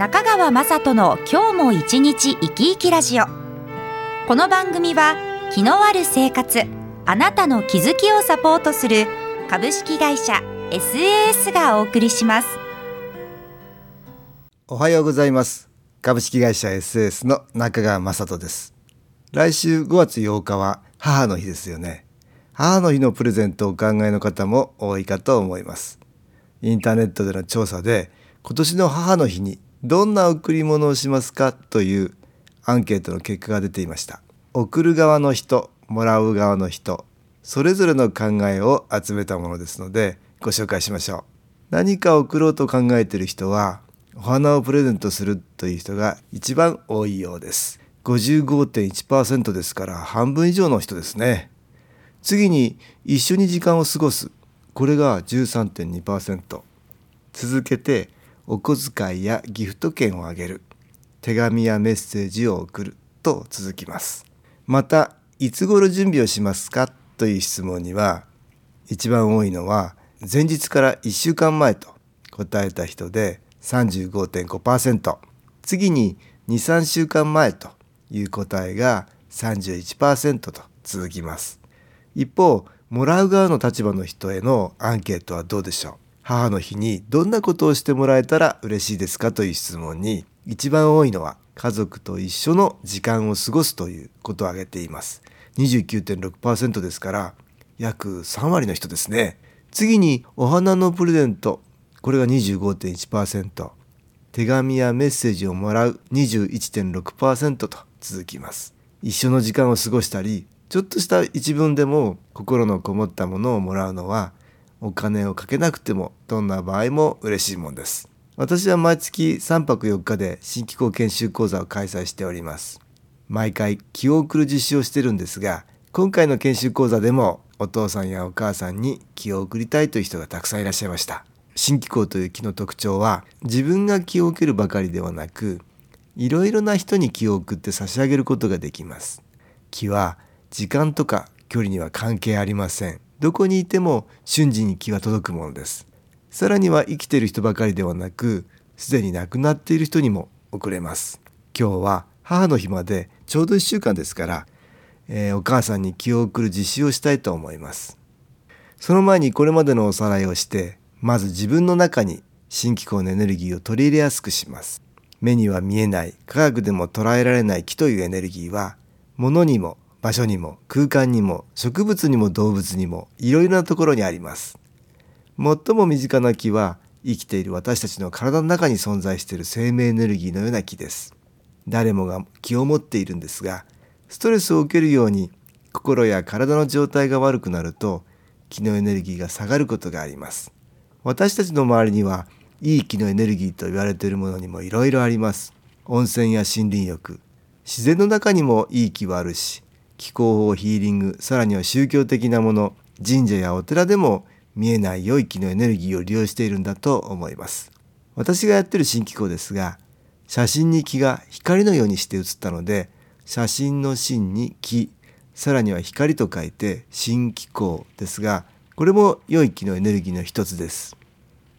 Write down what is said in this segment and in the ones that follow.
中川雅人の今日も一日生き生きラジオ。この番組は気のある生活あなたの気づきをサポートする株式会社 SAS がお送りします。おはようございます。株式会社 SAS の中川雅人です。来週5月8日は母の日ですよね。母の日のプレゼントをお考えの方も多いかと思います。インターネットでの調査で今年の母の日にどんな贈り物をしますかというアンケートの結果が出ていました。送る側の人もらう側の人それぞれの考えを集めたものですのでご紹介しましょう。何か贈ろうと考えている人はお花をプレゼントするという人が一番多いようです。55.1%ですから半分以上の人ですね。次に一緒に時間を過ごす。これが13.2%続けてお小遣いやギフト券をあげる。手紙やメッセージを送ると続きます。またいつ頃準備をしますかという質問には一番多いのは前日から1週間前と答えた人で35.5%次に23週間前という答えが31%と続きます。一方もらう側の立場の人へのアンケートはどうでしょう？母の日にどんなことをしてもらえたら嬉しいですかという質問に一番多いのは家族と一緒の時間を過ごすということを挙げています。29.6%ですから約3割の人ですね。次にお花のプレゼント。これが25.1%手紙やメッセージをもらう。21.6%と続きます。一緒の時間を過ごしたりちょっとした一文でも心のこもったものをもらうのはお金をかけなくてもどんな場合も嬉しいもんです。私は毎月3泊4日で新機構研修講座を開催しております。毎回気を送る実習をしてるんですが今回の研修講座でもお父さんやお母さんに気を送りたいという人がたくさんいらっしゃいました。新機構という気の特徴は自分が気を受けるばかりではなくいろいろな人に気を送って差し上げることができます。気は時間とか距離には関係ありません。どこにいても瞬時に気は届くものです。さらには生きている人ばかりではなくすでに亡くなっている人にも送れます。今日は母の日までちょうど1週間ですから、えー、お母さんに気を送る実習をしたいと思います。その前にこれまでのおさらいをしてまず自分の中に新機構のエネルギーを取り入れやすくします。目には見えない科学でも捉えられない気というエネルギーは物にも場所にも空間にも植物にも動物にもいろいろなところにあります。最も身近な木は生きている私たちの体の中に存在している生命エネルギーのような木です。誰もが気を持っているんですがストレスを受けるように心や体の状態が悪くなると気のエネルギーが下がることがあります。私たちの周りにはいい気のエネルギーと言われているものにもいろいろあります。温泉や森林浴。自然の中にもいい気はあるし気候法ヒーリングさらには宗教的なもの神社やお寺でも見えない良い気のエネルギーを利用しているんだと思います。私がやってる新機構ですが写真に気が光のようにして写ったので写真の真に気さらには光と書いて新機構ですがこれも良い気のエネルギーの一つです。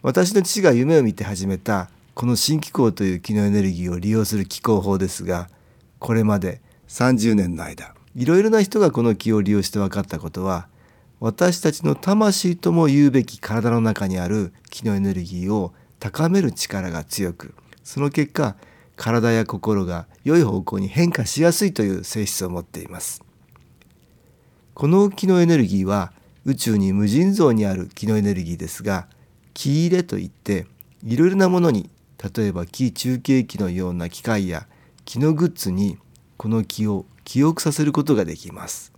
私の父が夢を見て始めたこの新機構という気のエネルギーを利用する気候法ですがこれまで30年の間いろいろな人がこの気を利用して分かったことは私たちの魂とも言うべき体の中にある気のエネルギーを高める力が強くその結果体や心が良い方向に変化しやすいという性質を持っています。この気のエネルギーは宇宙に無尽蔵にある気のエネルギーですが気入れといっていろいろなものに例えば気中継機のような機械や気のグッズにこの気を記憶させることができます。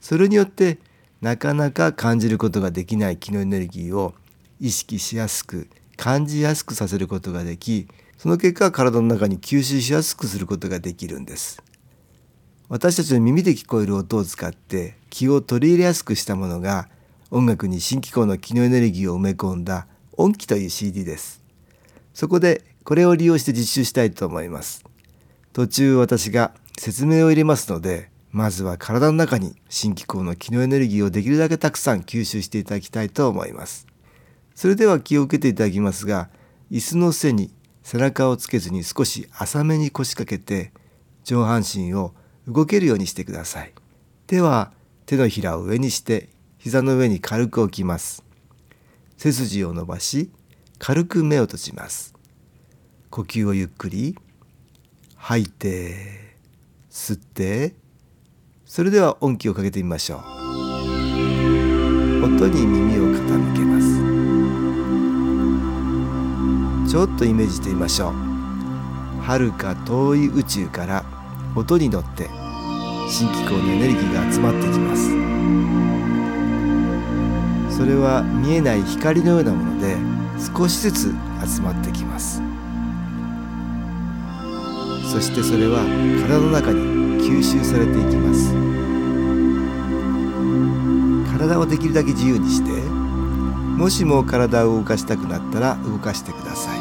それによってなかなか感じることができない気のエネルギーを意識しやすく感じやすくさせることができその結果体の中に吸収しやすくすることができるんです。私たちの耳で聞こえる音を使って気を取り入れやすくしたものが音楽に新機構の気のエネルギーを埋め込んだ音機という CD です。そこでこれを利用して実習したいと思います。途中私が説明を入れますのでまずは体の中に新機構の気のエネルギーをできるだけたくさん吸収していただきたいと思います。それでは気を受けていただきますが椅子の背に背中をつけずに少し浅めに腰掛けて上半身を動けるようにしてください。手は手のひらを上にして膝の上に軽く置きます。背筋を伸ばし軽く目を閉じます。呼吸をゆっくり。吐いて。吸って。それでは音気をかけてみましょう。音に耳を傾けます。ちょっとイメージしてみましょう。遥か遠い宇宙から音に乗って新機構のエネルギーが集まってきます。それは見えない光のようなもので少しずつ集まってきます。そしてそれは体の中に吸収されていきます。体をできるだけ自由にしてもしも体を動かしたくなったら動かしてください。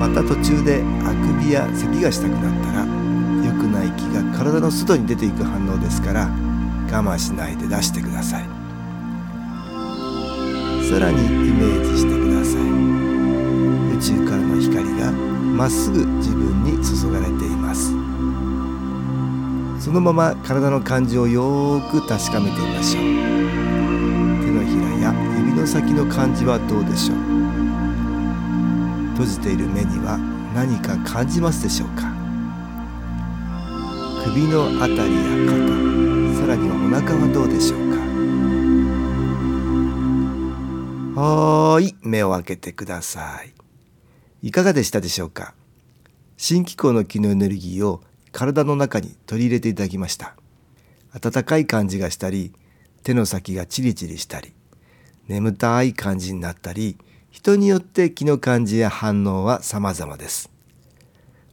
また途中であくびや咳がしたくなったら良くない気が体の外に出ていく反応ですから我慢しないで出してください。さらにイメージしてください。宇宙からの光がまっすぐ自分に注がれています。そのまま体の感じをよーく確かめてみましょう。手のひらや指の先の感じはどうでしょう。閉じている目には何か感じますでしょうか。首のあたりや肩さらにはお腹はどうでしょうか。はーい目を開けてください。いかがでしたでしょうか？新機構の気のエネルギーを体の中に取り入れていただきました。温かい感じがしたり手の先がチリチリしたり眠たい感じになったり人によって気の感じや反応は様々です。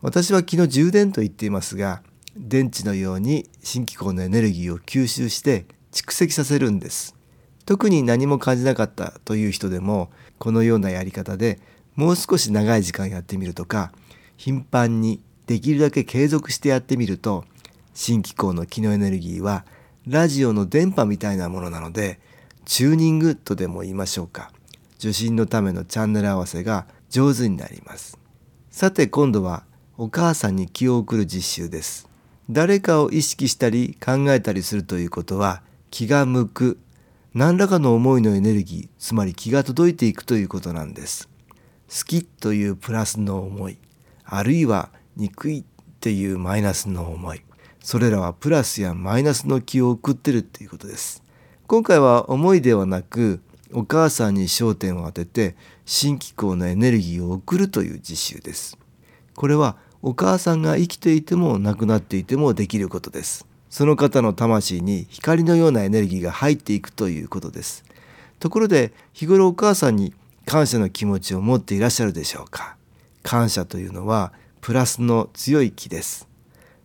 私は気の充電と言っていますが電池のように新機構のエネルギーを吸収して蓄積させるんです。特に何も感じなかったという人でもこのようなやり方でもう少し長い時間やってみるとか頻繁にできるだけ継続してやってみると新機構の気のエネルギーはラジオの電波みたいなものなのでチューニングとでも言いましょうか。受信のためのチャンネル合わせが上手になります。さて今度はお母さんに気を送る実習です。誰かを意識したり考えたりするということは気が向く。何らかの思いのエネルギーつまり気が届いていくということなんです。好きというプラスの思いあるいは憎いっていうマイナスの思いそれらはプラスやマイナスの気を送ってるっていうことです。今回は思いではなくお母さんに焦点を当てて新機構のエネルギーを送るという実習です。これはお母さんが生きていても亡くなっていてもできることです。その方の魂に光のようなエネルギーが入っていくということです。ところで日頃お母さんに感謝の気持ちを持っていらっしゃるでしょうか？感謝というのはプラスの強い気です。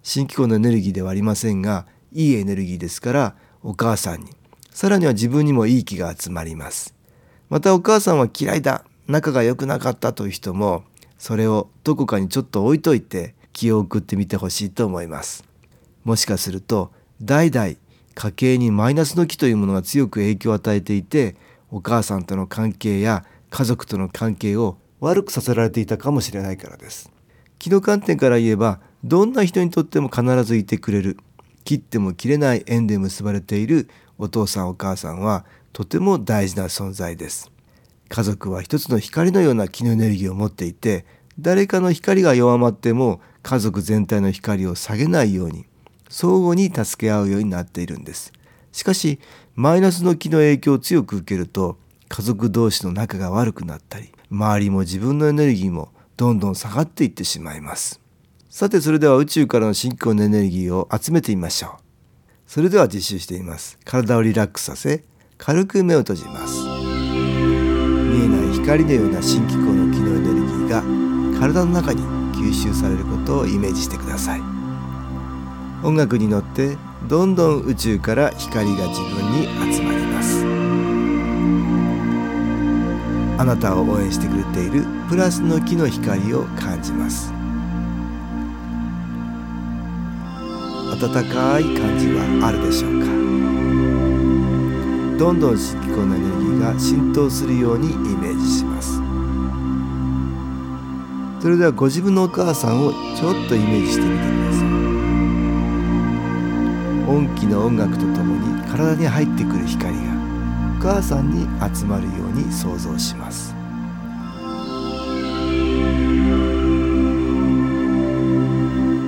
新機構のエネルギーではありませんがいいエネルギーですからお母さんに。さらには自分にもいい気が集まります。またお母さんは嫌いだ仲が良くなかったという人もそれをどこかにちょっと置いといて気を送ってみてほしいと思います。もしかすると代々家計にマイナスの気というものが強く影響を与えていてお母さんとの関係や家族との関係を悪くさせられていたかもしれないからです。気の観点から言えばどんな人にとっても必ずいてくれる切っても切れない縁で結ばれているお父さんお母さんはとても大事な存在です。家族は一つの光のような気のエネルギーを持っていて誰かの光が弱まっても家族全体の光を下げないように相互に助け合うようになっているんです。しかしマイナスの気の影響を強く受けると家族同士の仲が悪くなったり周りも自分のエネルギーもどんどん下がっていってしまいます。さてそれでは宇宙からの信仰のエネルギーを集めてみましょう。それでは実習してみます。体をリラックスさせ軽く目を閉じます。見えない光のような新機構の機能エネルギーが体の中に吸収されることをイメージしてください。音楽に乗ってどんどん宇宙から光が自分に集まります。あなたを応援してくれているプラスの木の光を感じます。温かい感じはあるでしょうか？どんどん新機構のエネルギーが浸透するようにイメージします。それではご自分のお母さんをちょっとイメージしてみてください。音気の音楽とともに体に入ってくる光が母さんに集まるように想像します。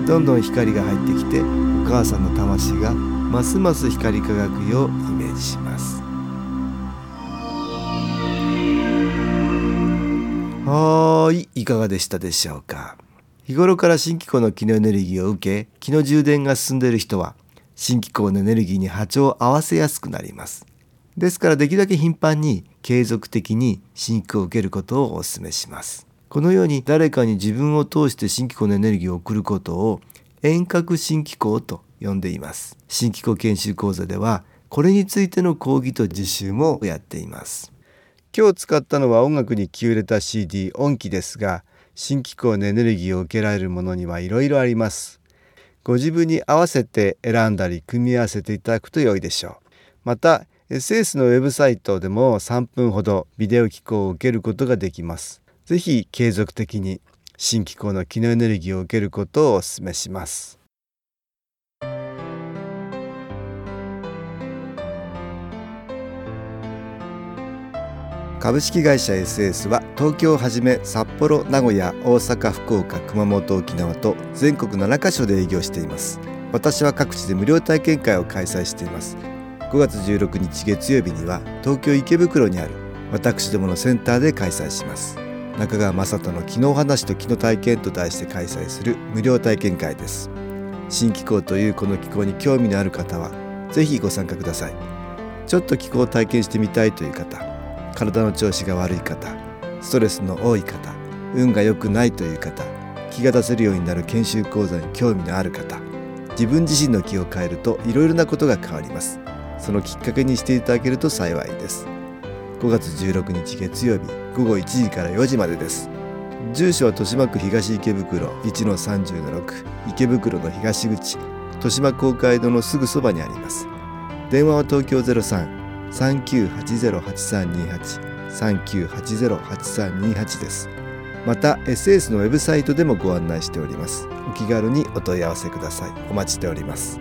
どんどん光が入ってきてお母さんの魂がますます光り輝くようイメージします。はーいいかがでしたでしょうか。日頃から新機構の気のエネルギーを受け気の充電が進んでいる人は新機構のエネルギーに波長を合わせやすくなります。ですからできるだけ頻繁に継続的に新機構を受けることをお勧めします。このように誰かに自分を通して新機構のエネルギーを送ることを遠隔新機構と呼んでいます。新機構研修講座ではこれについての講義と実習もやっています。今日使ったのは音楽に気を入れた CD 音機ですが新機構のエネルギーを受けられるものにはいろいろあります。ご自分に合わせて選んだり組み合わせていただくと良いでしょう。また SS のウェブサイトでも3分ほどビデオ機構を受けることができます。ぜひ継続的に新機構の機能エネルギーを受けることをお勧めします。株式会社 SS は東京をはじめ札幌名古屋大阪福岡熊本沖縄と全国7カ所で営業しています。私は各地で無料体験会を開催しています。5月16日月曜日には東京池袋にある私どものセンターで開催します。中川雅人の機能話と機能体験と題して開催する無料体験会です。新機構というこの機構に興味のある方はぜひご参加ください。ちょっと気候を体験してみたいという方体の調子が悪い方ストレスの多い方運が良くないという方気が出せるようになる研修講座に興味のある方自分自身の気を変えるといろいろなことが変わります。そのきっかけにしていただけると幸いです。5月16日月曜日午後1時から4時までです。住所は豊島区東池袋1-30-6池袋の東口豊島公会堂のすぐそばにあります。電話は東京03-3980-8328 3980-8328です。また SS のウェブサイトでもご案内しております。お気軽にお問い合わせください。お待ちしております。